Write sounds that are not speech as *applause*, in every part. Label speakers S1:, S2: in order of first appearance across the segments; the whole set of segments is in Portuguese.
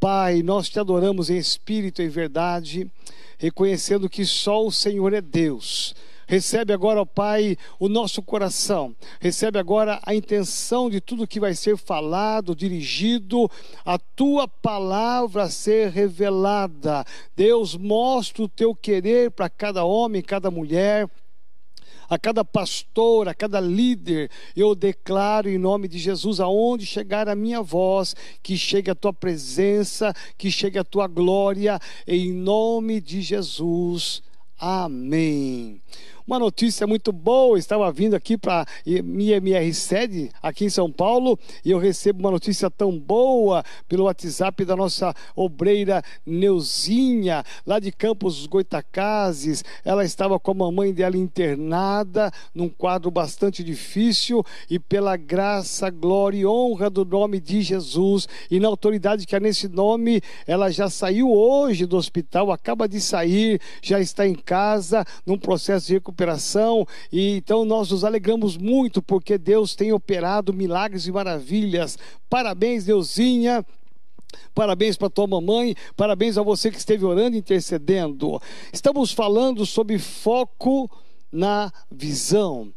S1: Pai, nós te adoramos em espírito e verdade, reconhecendo que só o Senhor é Deus. Recebe agora, ó Pai, o nosso coração. Recebe agora a intenção de tudo que vai ser falado, dirigido, a tua palavra ser revelada. Deus, mostra o teu querer para cada homem, cada mulher a cada pastor, a cada líder, eu declaro em nome de Jesus, aonde chegar a minha voz, que chegue a tua presença, que chegue a tua glória, em nome de Jesus. Amém. Uma notícia muito boa, estava vindo aqui para minha MR sede, aqui em São Paulo, e eu recebo uma notícia tão boa pelo WhatsApp da nossa obreira Neuzinha, lá de Campos Goitacazes. Ela estava com a mamãe dela internada, num quadro bastante difícil, e pela graça, glória e honra do nome de Jesus, e na autoridade que há nesse nome, ela já saiu hoje do hospital, acaba de sair, já está em casa, num processo de recuperação recuperação. E então nós nos alegramos muito porque Deus tem operado milagres e maravilhas. Parabéns, Deusinha. Parabéns para tua mamãe, parabéns a você que esteve orando e intercedendo. Estamos falando sobre foco na visão.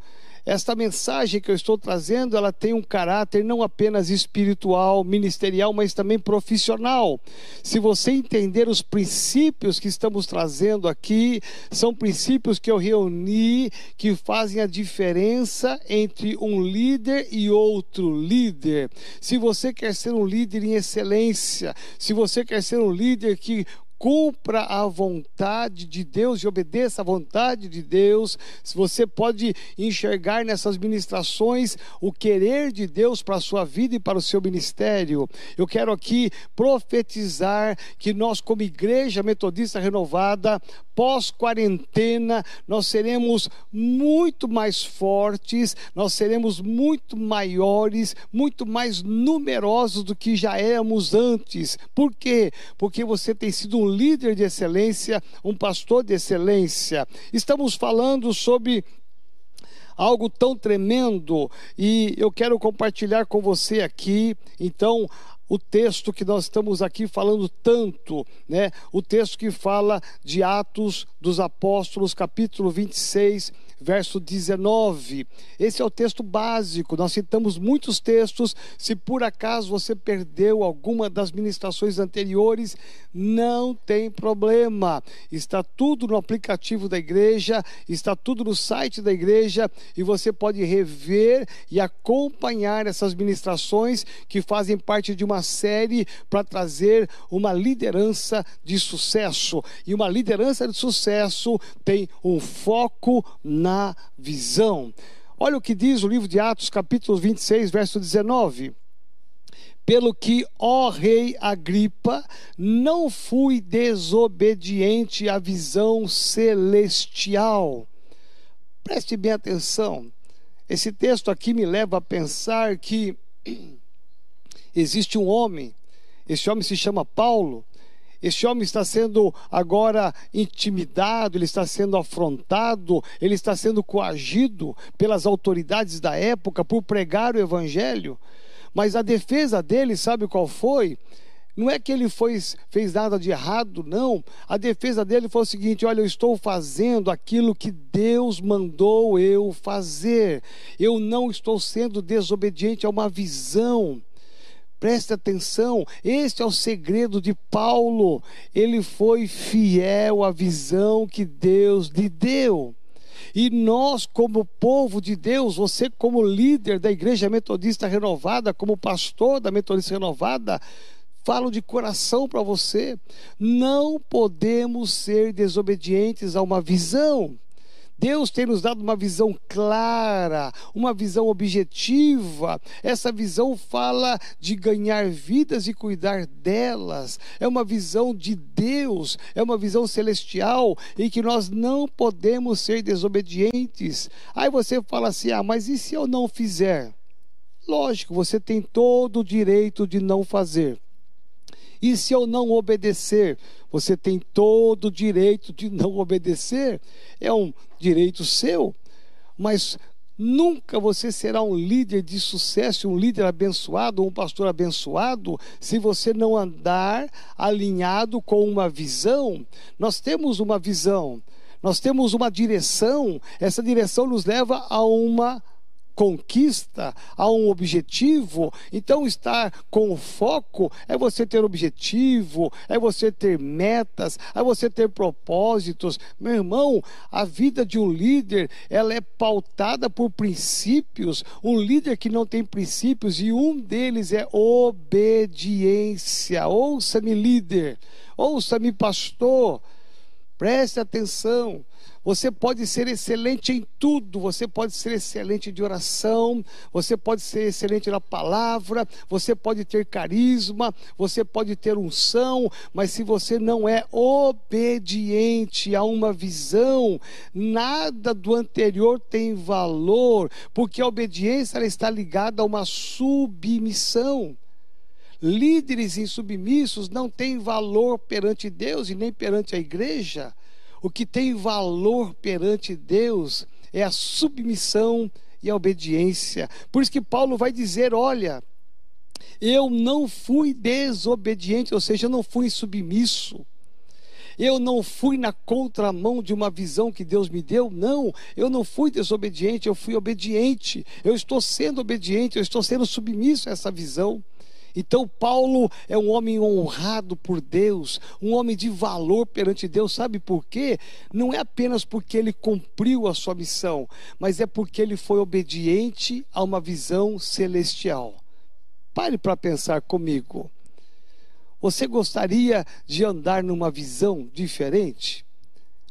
S1: Esta mensagem que eu estou trazendo, ela tem um caráter não apenas espiritual, ministerial, mas também profissional. Se você entender os princípios que estamos trazendo aqui, são princípios que eu reuni que fazem a diferença entre um líder e outro líder. Se você quer ser um líder em excelência, se você quer ser um líder que cumpra a vontade de Deus e obedeça à vontade de Deus. Se você pode enxergar nessas ministrações o querer de Deus para a sua vida e para o seu ministério, eu quero aqui profetizar que nós, como igreja metodista renovada, pós-quarentena, nós seremos muito mais fortes, nós seremos muito maiores, muito mais numerosos do que já éramos antes. Por quê? Porque você tem sido um líder de excelência, um pastor de excelência. Estamos falando sobre algo tão tremendo e eu quero compartilhar com você aqui. Então, o texto que nós estamos aqui falando tanto, né? O texto que fala de Atos dos Apóstolos, capítulo 26, verso 19. Esse é o texto básico. Nós citamos muitos textos. Se por acaso você perdeu alguma das ministrações anteriores, não tem problema. Está tudo no aplicativo da igreja, está tudo no site da igreja e você pode rever e acompanhar essas ministrações que fazem parte de uma série para trazer uma liderança de sucesso. E uma liderança de sucesso tem um foco na na visão. Olha o que diz o livro de Atos, capítulo 26, verso 19. Pelo que, ó rei Agripa, não fui desobediente à visão celestial. Preste bem atenção. Esse texto aqui me leva a pensar que *clears throat* existe um homem, esse homem se chama Paulo, esse homem está sendo agora intimidado, ele está sendo afrontado, ele está sendo coagido pelas autoridades da época por pregar o evangelho. Mas a defesa dele, sabe qual foi? Não é que ele foi, fez nada de errado, não. A defesa dele foi o seguinte: olha, eu estou fazendo aquilo que Deus mandou eu fazer. Eu não estou sendo desobediente a uma visão. Preste atenção, este é o segredo de Paulo. Ele foi fiel à visão que Deus lhe deu. E nós, como povo de Deus, você, como líder da Igreja Metodista Renovada, como pastor da Metodista Renovada, falo de coração para você: não podemos ser desobedientes a uma visão. Deus tem nos dado uma visão clara, uma visão objetiva. Essa visão fala de ganhar vidas e cuidar delas. É uma visão de Deus, é uma visão celestial em que nós não podemos ser desobedientes. Aí você fala assim: ah, mas e se eu não fizer? Lógico, você tem todo o direito de não fazer. E se eu não obedecer? Você tem todo o direito de não obedecer. É um direito seu. Mas Nunca você será um líder de sucesso, um líder abençoado, um pastor abençoado, se você não andar alinhado com uma visão. Nós temos uma visão, nós temos uma direção, essa direção nos leva a uma conquista, a um objetivo. Então, estar com foco é você ter objetivo, é você ter metas, é você ter propósitos. Meu irmão, a vida de um líder, ela é pautada por princípios. Um líder que não tem princípios e um deles é obediência. Ouça-me, líder. Ouça-me, pastor. Preste atenção. Você pode ser excelente em tudo, você pode ser excelente de oração, você pode ser excelente na palavra, você pode ter carisma, você pode ter unção, mas se você não é obediente a uma visão, nada do anterior tem valor, porque a obediência está ligada a uma submissão. Líderes insubmissos não têm valor perante Deus e nem perante a igreja. O que tem valor perante Deus é a submissão e a obediência. Por isso que Paulo vai dizer: olha, eu não fui desobediente, ou seja, eu não fui submisso. Eu não fui na contramão de uma visão que Deus me deu, não. Eu não fui desobediente, eu fui obediente. Eu estou sendo obediente, eu estou sendo submisso a essa visão. Então, Paulo é um homem honrado por Deus, um homem de valor perante Deus, sabe por quê? Não é apenas porque ele cumpriu a sua missão, mas é porque ele foi obediente a uma visão celestial. Pare para pensar comigo. Você gostaria de andar numa visão diferente?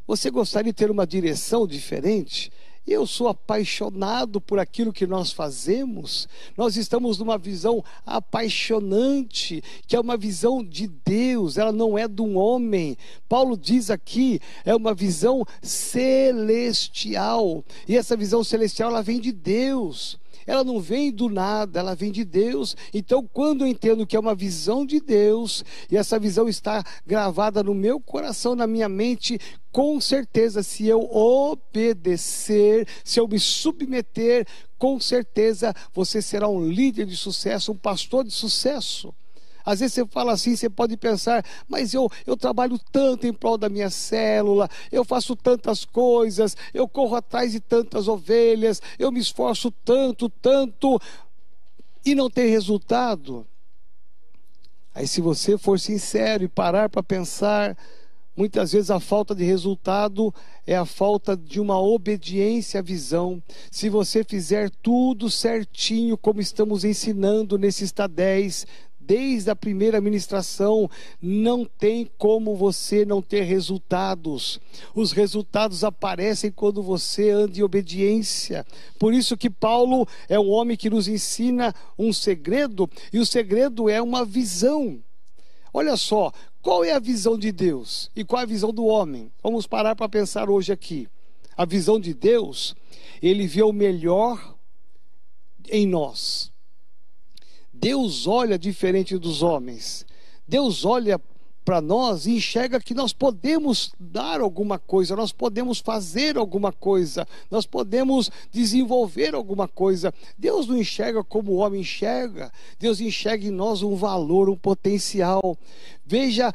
S1: Você gostaria de ter uma direção diferente? Eu sou apaixonado por aquilo que nós fazemos. Nós estamos numa visão apaixonante, que é uma visão de Deus, ela não é de um homem. Paulo diz aqui, é uma visão celestial. E essa visão celestial ela vem de Deus ela não vem do nada, ela vem de Deus. Então, quando eu entendo que é uma visão de Deus, e essa visão está gravada no meu coração, na minha mente, com certeza, se eu obedecer, se eu me submeter, com certeza você será um líder de sucesso, um pastor de sucesso. Às vezes você fala assim, você pode pensar, mas eu, eu trabalho tanto em prol da minha célula, eu faço tantas coisas, eu corro atrás de tantas ovelhas, eu me esforço tanto, tanto, e não tem resultado. Aí, se você for sincero e parar para pensar, Muitas vezes a falta de resultado é a falta de uma obediência à visão. Se você fizer tudo certinho, como estamos ensinando nesse está 10, desde a primeira ministração, não tem como você não ter resultados. Os resultados aparecem quando você anda em obediência. Por isso que Paulo é um homem que nos ensina um segredo, e o segredo é uma visão. Olha só, qual é a visão de Deus e qual é a visão do homem? Vamos parar para pensar hoje aqui. A visão de Deus, ele vê o melhor em nós. Deus olha diferente dos homens. Deus olha para nós e enxerga que nós podemos dar alguma coisa, nós podemos fazer alguma coisa, nós podemos desenvolver alguma coisa. Deus não enxerga como o homem enxerga, Deus enxerga em nós um valor, um potencial. Veja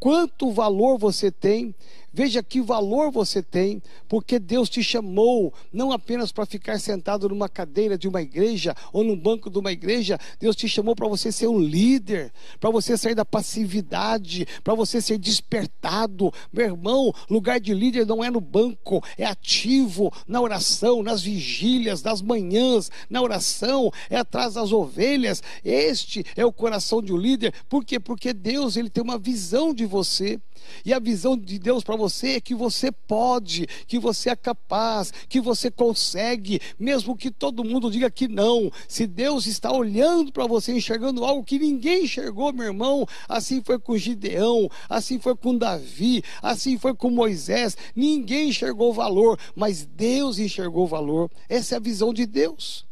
S1: quanto valor você tem, Veja que valor você tem, porque Deus te chamou não apenas para ficar sentado numa cadeira de uma igreja ou num banco de uma igreja, Deus te chamou para você ser um líder, para você sair da passividade, para você ser despertado. Meu irmão, lugar de líder não é no banco, é ativo na oração, nas vigílias, nas manhãs, na oração, é atrás das ovelhas. Este é o coração de um líder. Por quê? Porque Deus ele tem uma visão de você. E a visão de Deus para você é que você pode, que você é capaz, que você consegue, mesmo que todo mundo diga que não. Se Deus está olhando para você, enxergando algo que ninguém enxergou, meu irmão, assim foi com Gideão, assim foi com Davi, assim foi com Moisés. Ninguém enxergou valor, mas Deus enxergou valor. Essa é a visão de Deus.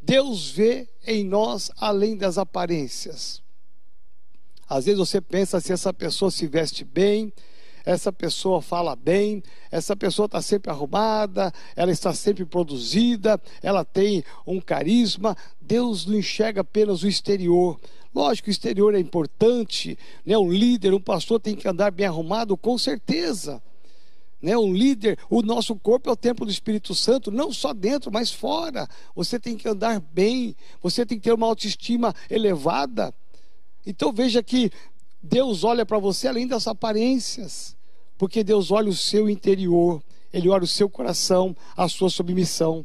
S1: Deus vê em nós além das aparências. Às vezes você pensa se essa pessoa se veste bem, essa pessoa fala bem, essa pessoa está sempre arrumada, ela está sempre produzida, ela tem um carisma. Deus não enxerga apenas o exterior. Lógico o exterior é importante, né? um líder, um pastor tem que andar bem arrumado, com certeza. Né? Um líder, o nosso corpo é o templo do Espírito Santo, não só dentro, mas fora. Você tem que andar bem, você tem que ter uma autoestima elevada. Então veja que Deus olha para você além das aparências, porque Deus olha o seu interior, Ele olha o seu coração, a sua submissão.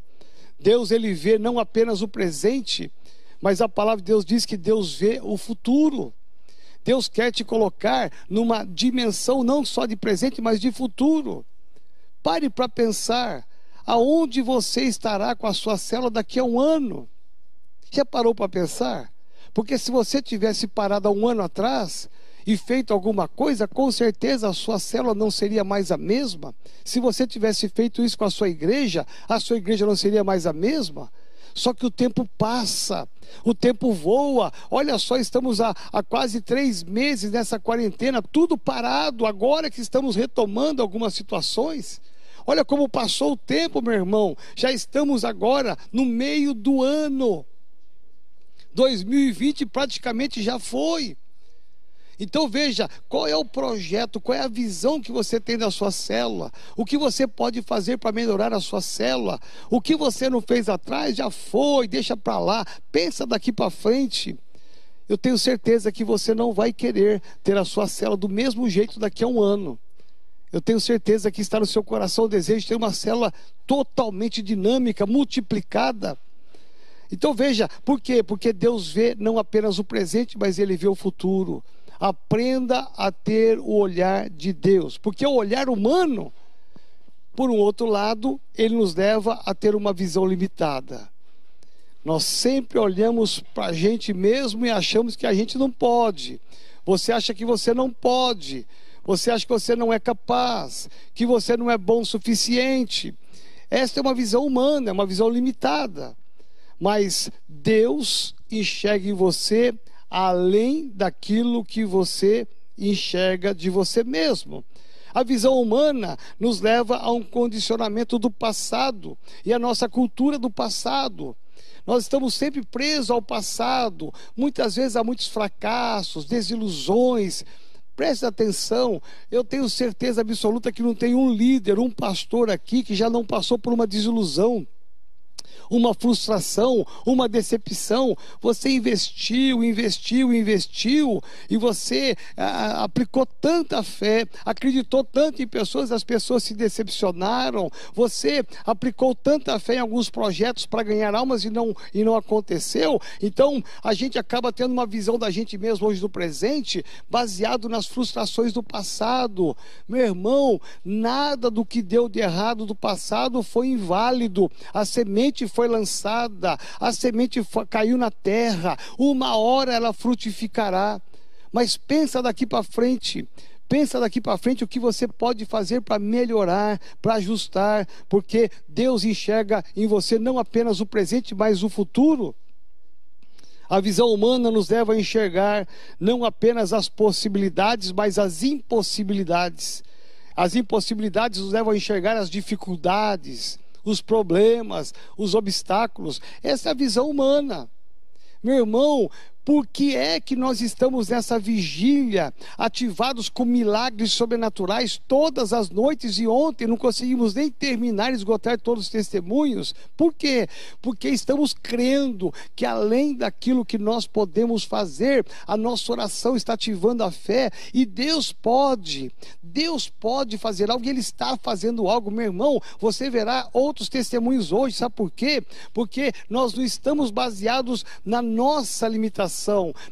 S1: Deus, Ele vê não apenas o presente, mas a palavra de Deus diz que Deus vê o futuro. Deus quer te colocar numa dimensão não só de presente, mas de futuro. Pare para pensar aonde você estará com a sua célula daqui a um ano. Já parou para pensar? Porque se você tivesse parado há um ano atrás e feito alguma coisa, com certeza a sua célula não seria mais a mesma. Se você tivesse feito isso com a sua igreja, a sua igreja não seria mais a mesma. Só que o tempo passa, o tempo voa. Olha só, estamos há, há, quase três meses nessa quarentena, tudo parado, agora que estamos retomando algumas situações. Olha como passou o tempo, meu irmão. Já estamos agora no meio do ano. 2020 praticamente já foi. Então veja, qual é o projeto, qual é a visão que você tem da sua célula, o que você pode fazer para melhorar a sua célula, o que você não fez atrás já foi, deixa para lá, pensa daqui para frente. Eu tenho certeza que você não vai querer ter a sua célula do mesmo jeito daqui a um ano. Eu tenho certeza que está no seu coração o desejo de ter uma célula totalmente dinâmica, multiplicada. Então veja, por quê? Porque Deus vê não apenas o presente, mas Ele vê o futuro. Aprenda a ter o olhar de Deus, porque o olhar humano, por um outro lado, ele nos leva a ter uma visão limitada. Nós sempre olhamos para a gente mesmo e achamos que a gente não pode. Você acha que você não pode. Você acha que você não é capaz, que você não é bom o suficiente. Esta é uma visão humana, é uma visão limitada mas Deus enxerga em você além daquilo que você enxerga de você mesmo. A visão humana nos leva a um condicionamento do passado e a nossa cultura do passado. Nós estamos sempre presos ao passado, muitas vezes há muitos fracassos, desilusões. Preste atenção, eu tenho certeza absoluta que não tem um líder, um pastor aqui que já não passou por uma desilusão uma frustração, uma decepção. Você investiu, investiu, investiu e você ah, aplicou tanta fé, acreditou tanto em pessoas, as pessoas se decepcionaram. Você aplicou tanta fé em alguns projetos para ganhar almas e não, e não aconteceu. Então a gente acaba tendo uma visão da gente mesmo hoje do presente, baseado nas frustrações do passado. Meu irmão, nada do que deu de errado do passado foi inválido. A semente foi lançada, a semente caiu na terra, uma hora ela frutificará. Mas pensa daqui para frente, pensa daqui para frente o que você pode fazer para melhorar, para ajustar, porque Deus enxerga em você não apenas o presente, mas o futuro. A visão humana nos leva a enxergar não apenas as possibilidades, mas as impossibilidades. As impossibilidades nos levam a enxergar as dificuldades, os problemas, os obstáculos. Essa é a visão humana. Meu irmão, por que é que nós estamos nessa vigília, ativados com milagres sobrenaturais todas as noites e ontem não conseguimos nem terminar, esgotar todos os testemunhos? Por quê? Porque estamos crendo que além daquilo que nós podemos fazer, a nossa oração está ativando a fé e Deus pode, Deus pode fazer algo Ele está fazendo algo, meu irmão. Você verá outros testemunhos hoje, sabe por quê? Porque nós não estamos baseados na nossa limitação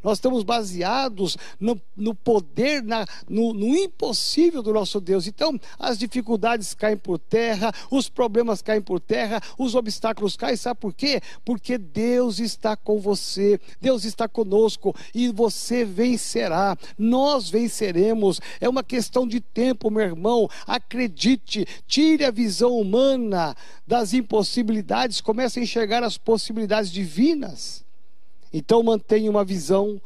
S1: nós estamos baseados no, no poder, na, no, no impossível do nosso Deus. Então, as dificuldades caem por terra, os problemas caem por terra, os obstáculos caem. Sabe por quê? Porque Deus está com você, Deus está conosco e você vencerá. Nós venceremos. É uma questão de tempo, meu irmão. Acredite, tire a visão humana das impossibilidades, comece a enxergar as possibilidades divinas. Então mantenha uma visão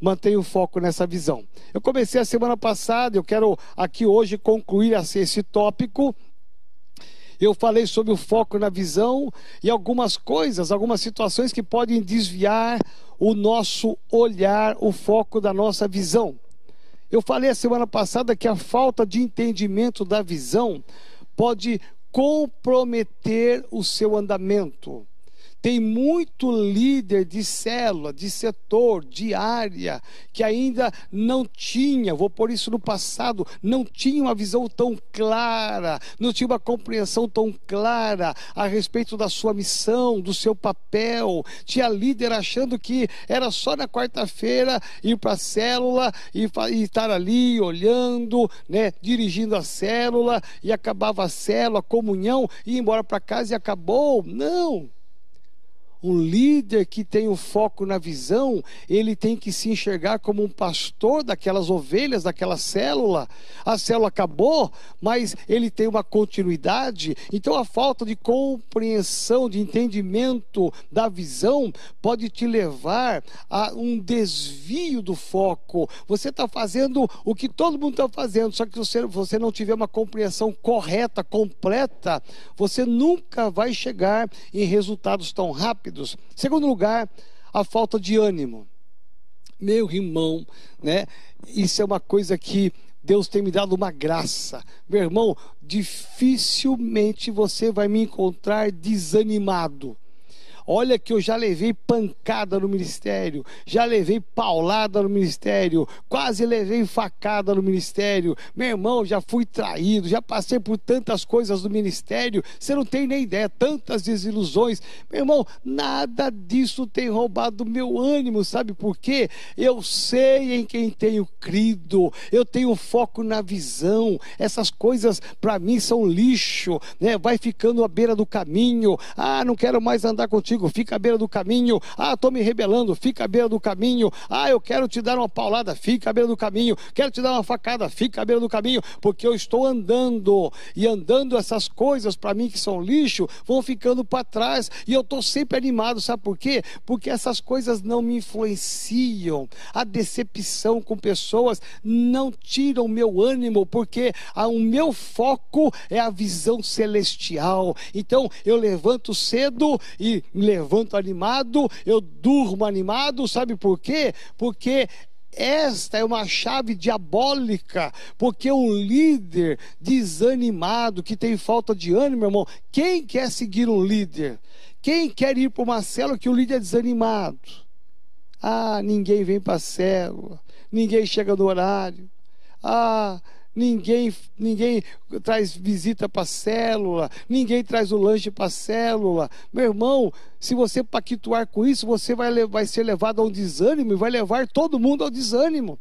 S1: mantenha o foco nessa visão. Eu comecei a semana passada, eu quero aqui hoje concluir esse tópico. Eu falei sobre o foco na visão e algumas coisas, algumas situações que podem desviar o nosso olhar, o foco da nossa visão. Eu falei a semana passada que a falta de entendimento da visão pode comprometer o seu andamento. Tem muito líder de célula, de setor, de área, que ainda não tinha, vou pôr isso no passado, não tinha uma visão tão clara, não tinha uma compreensão tão clara a respeito da sua missão, do seu papel. Tinha líder achando que era só na quarta-feira ir para a célula e, e estar ali olhando, né, dirigindo a célula, e acabava a célula, a comunhão, e ir embora para casa e acabou. Não! Um líder que tem o foco na visão, ele tem que se enxergar como um pastor daquelas ovelhas, daquela célula. A célula acabou, mas ele tem uma continuidade. Então a falta de compreensão, de entendimento da visão pode te levar a um desvio do foco. Você está fazendo o que todo mundo está fazendo, só que você, você não tiver uma compreensão correta, completa, você nunca vai chegar em resultados tão rápidos rápidos. Segundo lugar, a falta de ânimo. Meu irmão, né? Isso é uma coisa que Deus tem me dado uma graça. Meu irmão, dificilmente você vai me encontrar desanimado. Olha que eu já levei pancada no ministério, já levei paulada no ministério, quase levei facada no ministério. Meu irmão, já fui traído, já passei por tantas coisas no ministério, você não tem nem ideia, tantas desilusões. Meu irmão, nada disso tem roubado meu ânimo, sabe por quê? Eu sei em quem tenho crido, eu tenho foco na visão. Essas coisas para mim são lixo, né? Vai ficando à beira do caminho. Ah, não quero mais andar contigo fica à beira do caminho. Ah, estou me rebelando, fica à beira do caminho. Ah, eu quero te dar uma paulada, fica à beira do caminho. Quero te dar uma facada, fica à beira do caminho, porque eu estou andando. E andando essas coisas para mim que são lixo, vão ficando para trás. E eu estou sempre animado, sabe por quê? Porque essas coisas não me influenciam. A decepção com pessoas não tira o meu ânimo, porque o meu foco é a visão celestial. Então eu levanto cedo e levanto animado, eu durmo animado, sabe por quê? Porque esta é uma chave diabólica, porque um líder desanimado, que tem falta de ânimo, meu irmão, quem quer seguir um líder? Quem quer ir para uma célula que o líder é desanimado? Ah, ninguém vem para a célula, ninguém chega no horário. Ah, ninguém, ninguém traz visita para a célula, ninguém traz o lanche para a célula. Meu irmão, se você paquituar com isso, você vai, vai ser levado a um desânimo e vai levar todo mundo ao desânimo.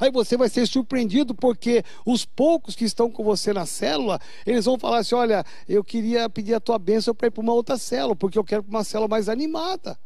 S1: Aí você vai ser surpreendido porque os poucos que estão com você na célula, eles vão falar assim: olha, eu queria pedir a tua bênção para ir para uma outra célula, porque eu quero uma célula mais animada.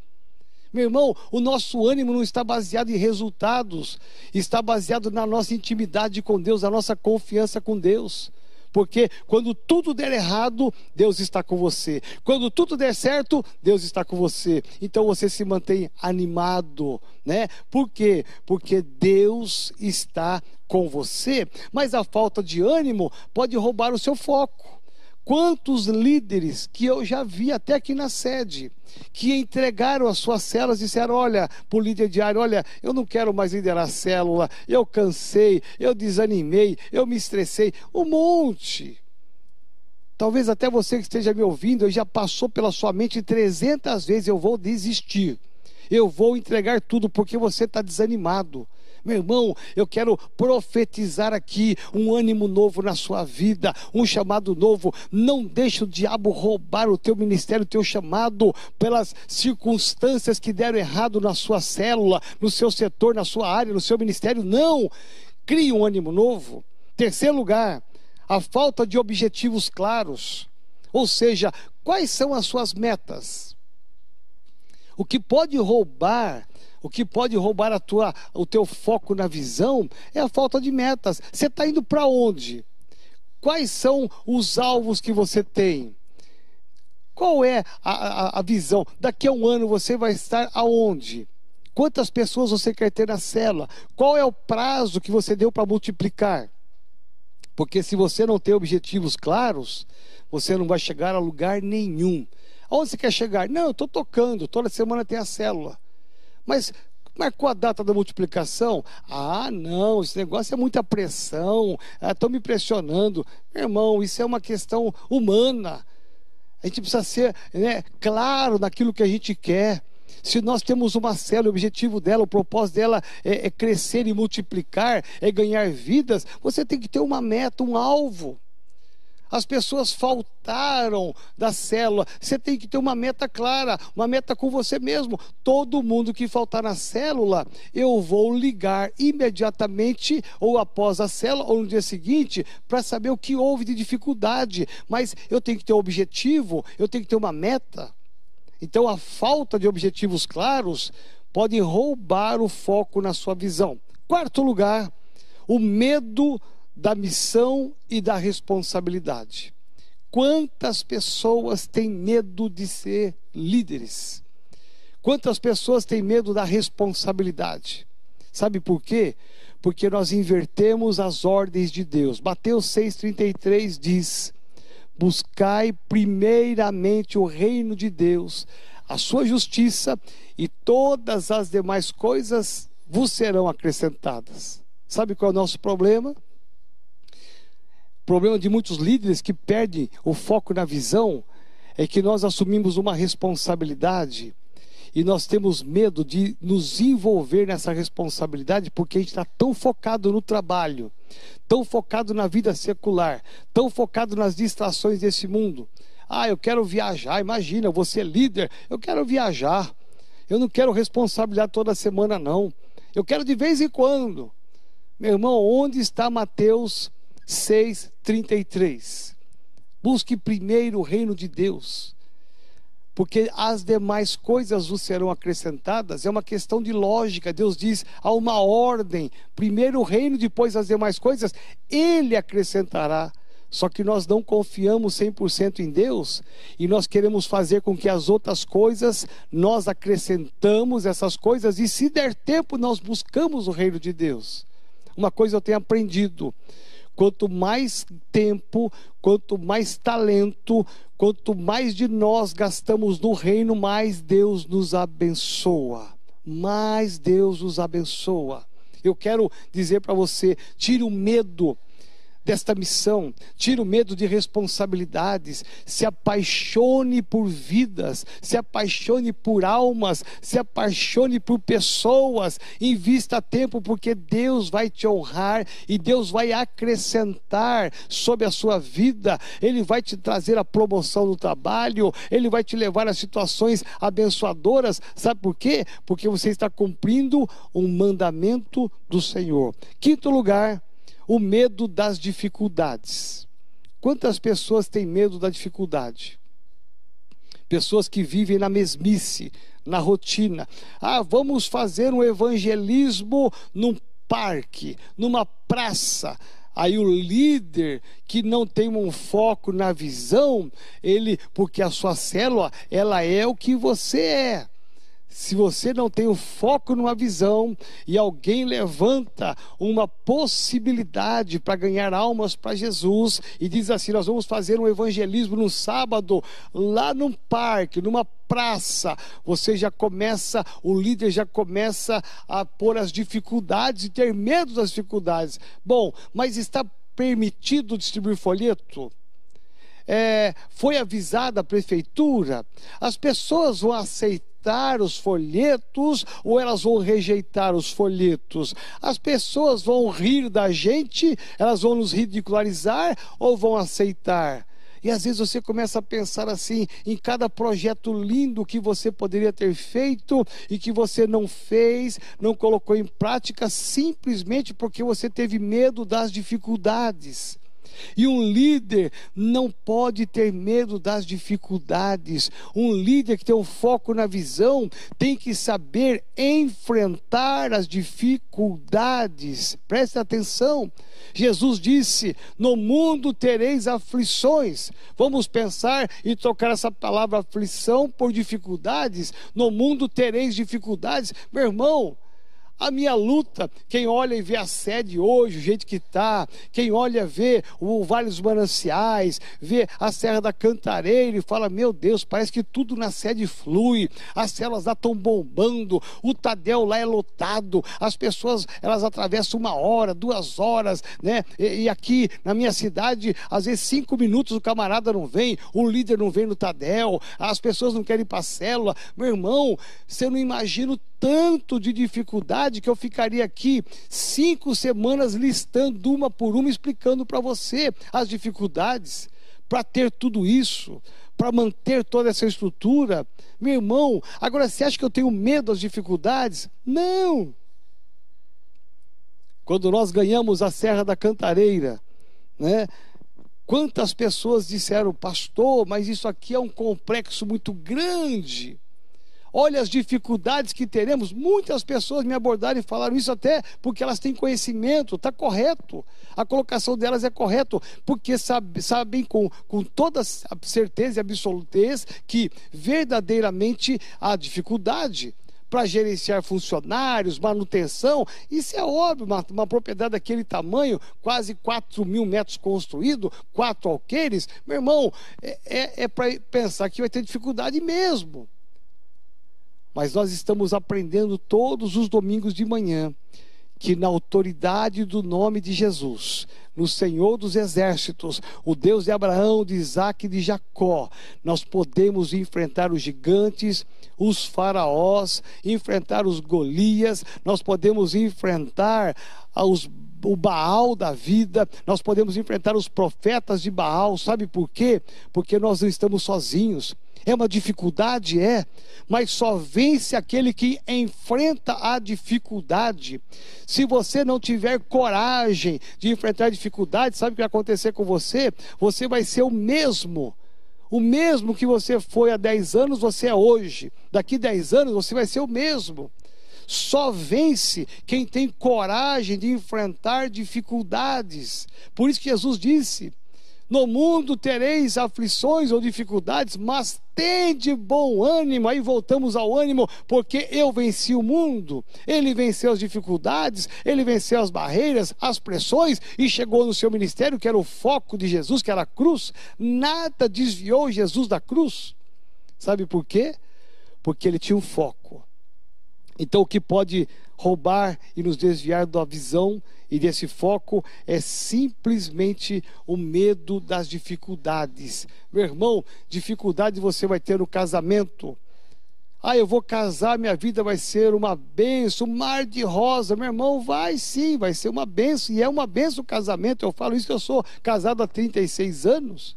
S1: Meu irmão, o nosso ânimo não está baseado em resultados, está baseado na nossa intimidade com Deus, na nossa confiança com Deus. Porque quando tudo der errado, Deus está com você. Quando tudo der certo, Deus está com você. Então você se mantém animado, né? Por quê? Porque Deus está com você. Mas a falta de ânimo pode roubar o seu foco. Quantos líderes que eu já vi até aqui na sede, que entregaram as suas células e disseram: Olha, o líder diário, olha, eu não quero mais liderar a célula, eu cansei, eu desanimei, eu me estressei. Um monte. Talvez até você que esteja me ouvindo já passou pela sua mente 300 vezes: Eu vou desistir, eu vou entregar tudo porque você está desanimado. Meu irmão, eu quero profetizar aqui um ânimo novo na sua vida, um chamado novo. Não deixe o diabo roubar o teu ministério, o teu chamado, pelas circunstâncias que deram errado na sua célula, no seu setor, na sua área, no seu ministério. Não! Crie um ânimo novo. Terceiro lugar, a falta de objetivos claros. Ou seja, quais são as suas metas? O que pode roubar o que pode roubar a tua, o teu foco na visão é a falta de metas. Você está indo para onde? Quais são os alvos que você tem? Qual é a, a, a, visão? Daqui a um ano você vai estar aonde? Quantas pessoas você quer ter na célula? Qual é o prazo que você deu para multiplicar? Porque se você não tem objetivos claros, você não vai chegar a lugar nenhum. Aonde você quer chegar? Não, eu estou tocando, toda semana tem a célula. Mas marcou a data da multiplicação? Ah, não, esse negócio é muita pressão, estão ah, me pressionando. Meu irmão, isso é uma questão humana. A gente precisa ser né, claro naquilo que a gente quer. Se nós temos uma célula, o objetivo dela, o propósito dela é, é crescer e multiplicar, é ganhar vidas, você tem que ter uma meta, um alvo. As pessoas faltaram da célula. Você tem que ter uma meta clara, uma meta com você mesmo. Todo mundo que faltar na célula, eu vou ligar imediatamente, ou após a célula, ou no dia seguinte, para saber o que houve de dificuldade. Mas eu tenho que ter um objetivo, eu tenho que ter uma meta. Então, a falta de objetivos claros pode roubar o foco na sua visão. Quarto lugar, o medo da missão e da responsabilidade. Quantas pessoas têm medo de ser líderes? Quantas pessoas têm medo da responsabilidade? Sabe por quê? Porque nós invertemos as ordens de Deus. Mateus 6,33 diz: Buscai primeiramente o reino de Deus, a sua justiça, e todas as demais coisas vos serão acrescentadas. Sabe qual é o nosso problema? Problema de muitos líderes que perdem o foco na visão é que nós assumimos uma responsabilidade e nós temos medo de nos envolver nessa responsabilidade porque a gente está tão focado no trabalho, tão focado na vida secular, tão focado nas distrações desse mundo. Ah, eu quero viajar, imagina, você é líder, eu quero viajar. Eu não quero responsabilidade toda semana, não. Eu quero de vez em quando. Meu irmão, onde está Mateus 6:33. Busque primeiro o reino de Deus, porque as demais coisas vos serão acrescentadas. É uma questão de lógica. Deus diz há uma ordem: primeiro o reino, depois as demais coisas. Ele acrescentará. Só que nós não confiamos 100% em Deus e nós queremos fazer com que as outras coisas nós acrescentamos essas coisas e se der tempo nós buscamos o reino de Deus. Uma coisa eu tenho aprendido: Quanto mais tempo, quanto mais talento, quanto mais de nós gastamos no reino, mais Deus nos abençoa. Mais Deus nos abençoa. Eu quero dizer para você: tire o medo desta missão, tire o medo de responsabilidades, se apaixone por vidas, se apaixone por almas, se apaixone por pessoas, invista tempo, porque Deus vai te honrar e Deus vai acrescentar sobre a sua vida, Ele vai te trazer a promoção no trabalho, Ele vai te levar a situações abençoadoras, sabe por quê? Porque você está cumprindo um mandamento do Senhor. Quinto lugar, o medo das dificuldades. Quantas pessoas têm medo da dificuldade? Pessoas que vivem na mesmice, na rotina. Ah, vamos fazer um evangelismo num parque, numa praça. Aí o líder que não tem um foco na visão, ele, porque a sua célula, ela é o que você é se você não tem o foco numa visão e alguém levanta uma possibilidade para ganhar almas para Jesus e diz assim: Nós vamos fazer um evangelismo no sábado, lá num parque, numa praça, você já começa, o líder já começa a pôr as dificuldades e ter medo das dificuldades. Bom, mas está permitido distribuir folheto? É, foi avisada a prefeitura, as pessoas vão aceitar aceitar os folhetos ou elas vão rejeitar os folhetos? As pessoas vão rir da gente, elas vão nos ridicularizar ou vão aceitar? E às vezes você começa a pensar assim em cada projeto lindo que você poderia ter feito e que você não fez, não colocou em prática, simplesmente porque você teve medo das dificuldades. E um líder não pode ter medo das dificuldades. Um líder que tem um foco na visão tem que saber enfrentar as dificuldades. Preste atenção. Jesus disse: No mundo tereis aflições. Vamos pensar e trocar essa palavra aflição por dificuldades. No mundo tereis dificuldades. Meu irmão, a minha luta, quem olha e vê a sede hoje, o jeito que está, quem olha vê o Vale dos Mananciais, vê a Serra da Cantareira e fala: Meu Deus, parece que tudo na sede flui, as células lá estão bombando, o Tadel lá é lotado, as pessoas elas atravessam uma hora, duas horas, né? E, e aqui na minha cidade, às vezes cinco minutos o camarada não vem, o líder não vem no Tadel, as pessoas não querem ir para a célula. Meu irmão, você não imagina o tanto de dificuldade que eu ficaria aqui cinco semanas listando uma por uma, explicando para você as dificuldades para ter tudo isso, para manter toda essa estrutura. Meu irmão, agora você acha que eu tenho medo das dificuldades? Não! Quando nós ganhamos a Serra da Cantareira, né? Quantas pessoas disseram, pastor, mas isso aqui é um complexo muito grande. Olha as dificuldades que teremos. Muitas pessoas me abordaram e falaram isso até porque elas têm conhecimento, está correto. A colocação delas é correta, porque sabe, sabem com, com toda certeza e absolutez que verdadeiramente há dificuldade para gerenciar funcionários, manutenção. Isso é óbvio, uma, uma, propriedade daquele tamanho, quase 4 mil metros construído, quatro alqueires, meu irmão, é, é, é para pensar que vai ter dificuldade mesmo. Mas nós estamos aprendendo todos os domingos de manhã que na autoridade do nome de Jesus, no Senhor dos Exércitos, o Deus de Abraão, de Isaac e de Jacó, nós podemos enfrentar os gigantes, os faraós, enfrentar os Golias, nós podemos enfrentar os o Baal da vida, nós podemos enfrentar os profetas de Baal, sabe por quê? Porque nós não estamos sozinhos. É uma dificuldade? É, mas só vence aquele que enfrenta a dificuldade. Se você não tiver coragem de enfrentar a dificuldade, sabe o que vai acontecer com você? Você vai ser o mesmo. O mesmo que você foi há 10 anos, você é hoje. Daqui 10 anos, você vai ser o mesmo. Só vence quem tem coragem de enfrentar dificuldades. Por isso que Jesus disse: no mundo tereis aflições ou dificuldades, mas tende bom ânimo. Aí voltamos ao ânimo, porque eu venci o mundo. Ele venceu as dificuldades, ele venceu as barreiras, as pressões e chegou no seu ministério, que era o foco de Jesus, que era a cruz. Nada desviou Jesus da cruz. Sabe por quê? Porque ele tinha um foco. Então, o que pode roubar e nos desviar da visão e desse foco é simplesmente o medo das dificuldades. Meu irmão, dificuldade você vai ter no casamento. Ah, eu vou casar, minha vida vai ser uma benção, um mar de rosa. Meu irmão, vai sim, vai ser uma benção. E é uma benção o casamento. Eu falo isso eu sou casado há 36 anos.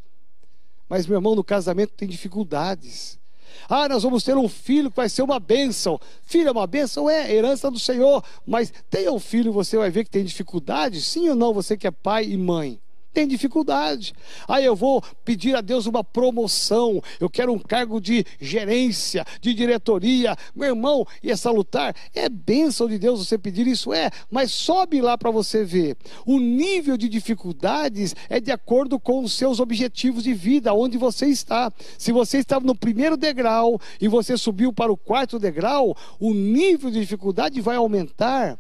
S1: Mas, meu irmão, no casamento tem dificuldades. Ah, nós vamos ter um filho que vai ser uma bênção. Filho é uma bênção? É, herança do Senhor. Mas tenha um filho, você vai ver que tem dificuldade? Sim ou não, você que é pai e mãe? Tem dificuldade. Aí eu vou pedir a Deus uma promoção, eu quero um cargo de gerência, de diretoria. Meu irmão, e essa lutar é bênção de Deus você pedir isso, é, mas sobe lá para você ver. O nível de dificuldades é de acordo com os seus objetivos de vida, onde você está. Se você estava no primeiro degrau e você subiu para o quarto degrau, o nível de dificuldade vai aumentar.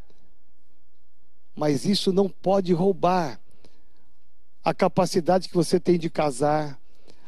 S1: Mas isso não pode roubar a capacidade que você tem de casar,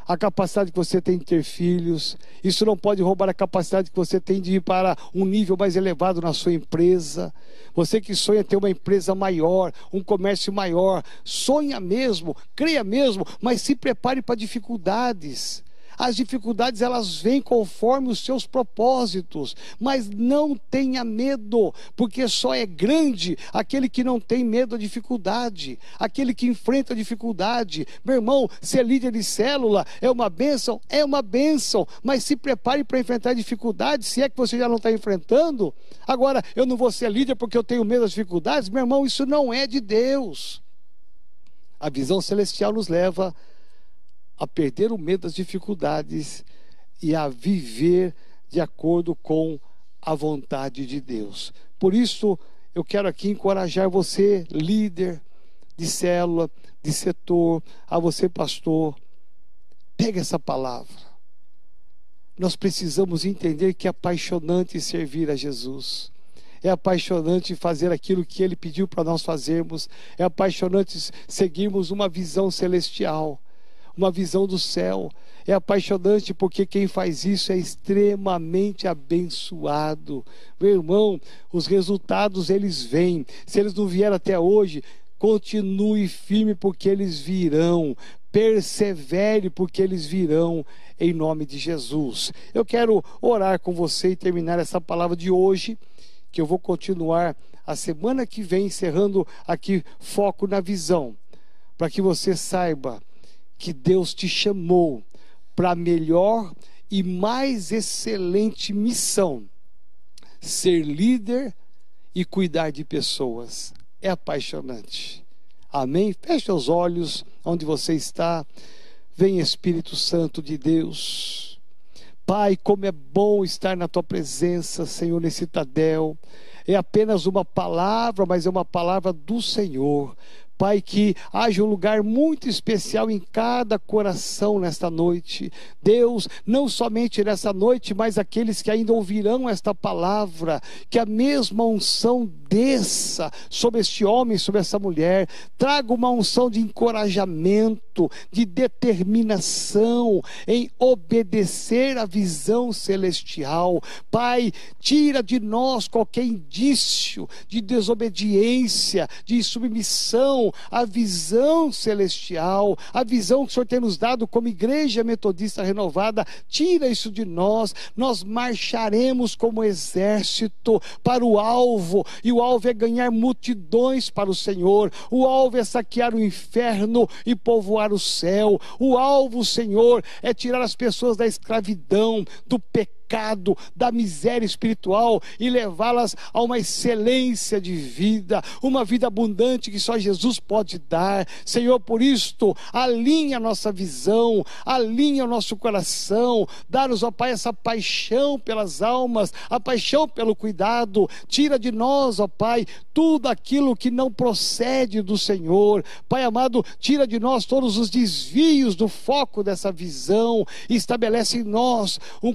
S1: a capacidade que você tem de ter filhos. Isso não pode roubar a capacidade que você tem de ir para um nível mais elevado na sua empresa. Você que sonha ter uma empresa maior, um comércio maior, sonha mesmo, creia mesmo, mas se prepare para dificuldades. As dificuldades elas vêm conforme os seus propósitos, mas não tenha medo, porque só é grande aquele que não tem medo da dificuldade, aquele que enfrenta a dificuldade. Meu irmão, ser líder de célula é uma bênção, é uma bênção, mas se prepare para enfrentar dificuldades, se é que você já não está enfrentando. Agora, eu não vou ser líder porque eu tenho medo das dificuldades, meu irmão, isso não é de Deus. A visão celestial nos leva a perder o medo das dificuldades e a viver de acordo com a vontade de Deus. Por isso, eu quero aqui encorajar você, líder de célula, de setor, a você, pastor. Pega essa palavra. Nós precisamos entender que é apaixonante servir a Jesus. É apaixonante fazer aquilo que ele pediu para nós fazermos. É apaixonante seguirmos uma visão celestial, uma visão do céu. É apaixonante porque quem faz isso é extremamente abençoado. Meu irmão, os resultados eles vêm. Se eles não vieram até hoje, continue firme porque eles virão. Persevere porque eles virão em nome de Jesus. Eu quero orar com você e terminar essa palavra de hoje, que eu vou continuar a semana que vem encerrando aqui foco na visão, para que você saiba que Deus te chamou para a melhor e mais excelente missão: ser líder e cuidar de pessoas. É apaixonante. Amém? Feche os olhos onde você está. Vem Espírito Santo de Deus. Pai, como é bom estar na tua presença, Senhor, nesse Tadel. É apenas uma palavra, mas é uma palavra do Senhor. Pai, que haja um lugar muito especial em cada coração nesta noite. Deus, não somente nessa noite, mas aqueles que ainda ouvirão esta palavra, que a mesma unção desça sobre este homem, sobre essa mulher, traga uma unção de encorajamento, de determinação em obedecer à visão celestial. Pai, tira de nós qualquer indício de desobediência, de submissão à visão celestial, a visão que o Senhor tem nos dado como igreja metodista renovada. Tira isso de nós, nós marcharemos como exército para o alvo e o alvo é ganhar multidões para o Senhor, o alvo é saquear o inferno e povoar o céu, o alvo, Senhor, é tirar as pessoas da escravidão, do pecado pecado, da miséria espiritual e levá-las a uma excelência de vida, uma vida abundante que só Jesus pode dar. Senhor, por isto, alinha a nossa visão, alinha o nosso coração, dá-nos, ó Pai, essa paixão pelas almas, a paixão pelo cuidado, tira de nós, ó Pai, tudo aquilo que não procede do Senhor. Pai amado, tira de nós todos os desvios do foco dessa visão estabelece em nós um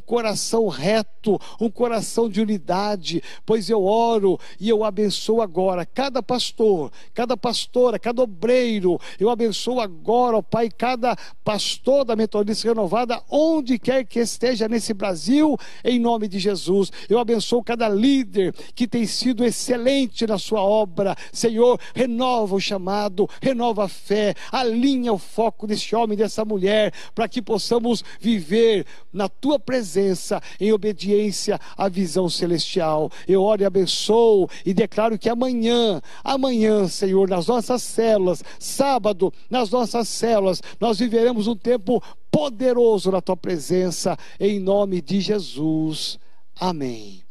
S1: coração reto, um coração de unidade, pois eu oro e eu abençoo agora cada pastor, cada pastora, cada obreiro, eu abençoo agora, ó Pai, cada pastor da Metodista Renovada, onde quer que esteja nesse Brasil, em nome de Jesus. Eu abençoo cada líder que tem sido excelente na sua obra. Senhor, renova o chamado, renova a fé, alinha o foco desse homem, dessa mulher, para que possamos viver na tua presença em obediência à visão celestial. Eu oro e abençoo e declaro que amanhã, amanhã, Senhor, nas nossas células, sábado, nas nossas células, nós viveremos um tempo poderoso na tua presença, em nome de Jesus. Amém.